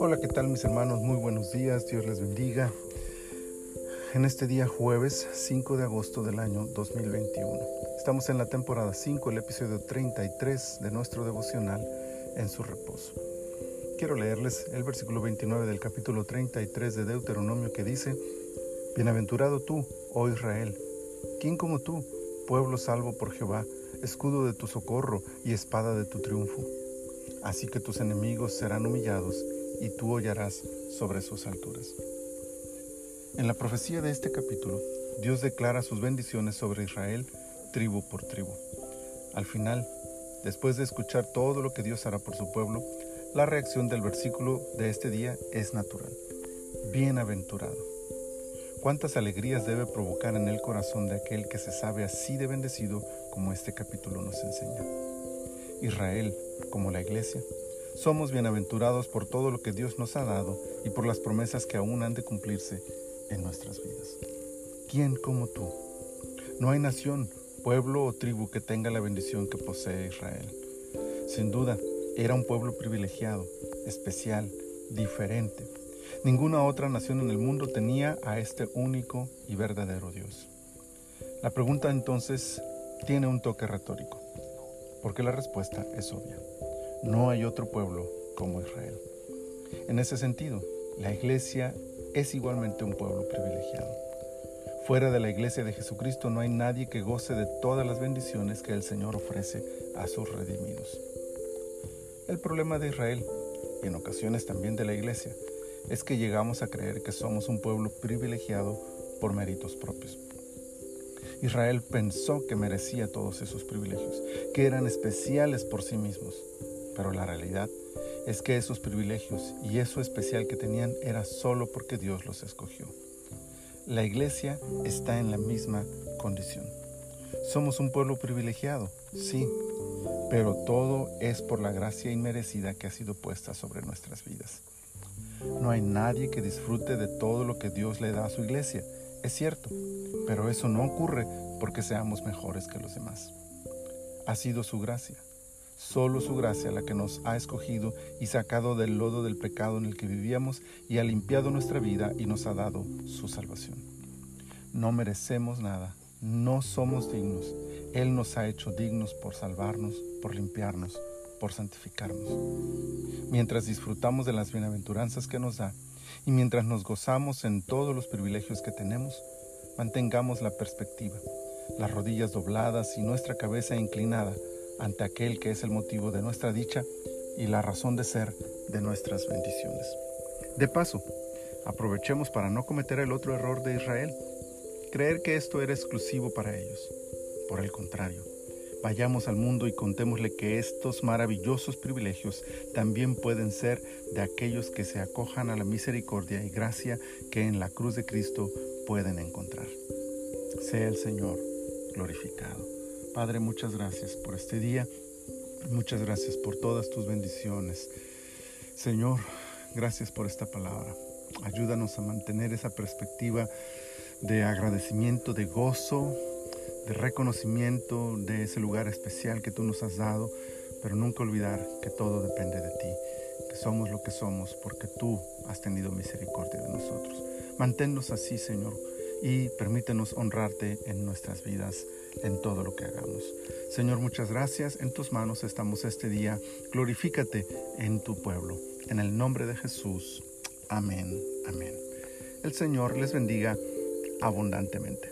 Hola, ¿qué tal mis hermanos? Muy buenos días, Dios les bendiga. En este día jueves 5 de agosto del año 2021. Estamos en la temporada 5, el episodio 33 de nuestro devocional en su reposo. Quiero leerles el versículo 29 del capítulo 33 de Deuteronomio que dice, Bienaventurado tú, oh Israel, ¿quién como tú, pueblo salvo por Jehová, escudo de tu socorro y espada de tu triunfo? Así que tus enemigos serán humillados y tú hollarás sobre sus alturas. En la profecía de este capítulo, Dios declara sus bendiciones sobre Israel tribu por tribu. Al final, después de escuchar todo lo que Dios hará por su pueblo, la reacción del versículo de este día es natural. Bienaventurado. ¿Cuántas alegrías debe provocar en el corazón de aquel que se sabe así de bendecido como este capítulo nos enseña? Israel, como la iglesia, somos bienaventurados por todo lo que Dios nos ha dado y por las promesas que aún han de cumplirse en nuestras vidas. ¿Quién como tú? No hay nación, pueblo o tribu que tenga la bendición que posee Israel. Sin duda, era un pueblo privilegiado, especial, diferente Ninguna otra nación en el mundo tenía a este único y verdadero Dios. La pregunta entonces tiene un toque retórico, porque la respuesta es obvia. No hay otro pueblo como Israel. En ese sentido, la iglesia es igualmente un pueblo privilegiado. Fuera de la iglesia de Jesucristo no hay nadie que goce de todas las bendiciones que el Señor ofrece a sus redimidos. El problema de Israel, y en ocasiones también de la iglesia, es que llegamos a creer que somos un pueblo privilegiado por méritos propios. Israel pensó que merecía todos esos privilegios, que eran especiales por sí mismos, pero la realidad es que esos privilegios y eso especial que tenían era solo porque Dios los escogió. La iglesia está en la misma condición. Somos un pueblo privilegiado, sí, pero todo es por la gracia inmerecida que ha sido puesta sobre nuestras vidas. No hay nadie que disfrute de todo lo que Dios le da a su iglesia, es cierto, pero eso no ocurre porque seamos mejores que los demás. Ha sido su gracia, solo su gracia la que nos ha escogido y sacado del lodo del pecado en el que vivíamos y ha limpiado nuestra vida y nos ha dado su salvación. No merecemos nada, no somos dignos. Él nos ha hecho dignos por salvarnos, por limpiarnos, por santificarnos. Mientras disfrutamos de las bienaventuranzas que nos da y mientras nos gozamos en todos los privilegios que tenemos, mantengamos la perspectiva, las rodillas dobladas y nuestra cabeza inclinada ante aquel que es el motivo de nuestra dicha y la razón de ser de nuestras bendiciones. De paso, aprovechemos para no cometer el otro error de Israel, creer que esto era exclusivo para ellos. Por el contrario, Vayamos al mundo y contémosle que estos maravillosos privilegios también pueden ser de aquellos que se acojan a la misericordia y gracia que en la cruz de Cristo pueden encontrar. Sea el Señor glorificado. Padre, muchas gracias por este día. Muchas gracias por todas tus bendiciones. Señor, gracias por esta palabra. Ayúdanos a mantener esa perspectiva de agradecimiento, de gozo, de reconocimiento de ese lugar especial que tú nos has dado, pero nunca olvidar que todo depende de ti, que somos lo que somos porque tú has tenido misericordia de nosotros. Manténnos así, Señor, y permítenos honrarte en nuestras vidas, en todo lo que hagamos. Señor, muchas gracias. En tus manos estamos este día. Glorifícate en tu pueblo. En el nombre de Jesús. Amén. Amén. El Señor les bendiga abundantemente.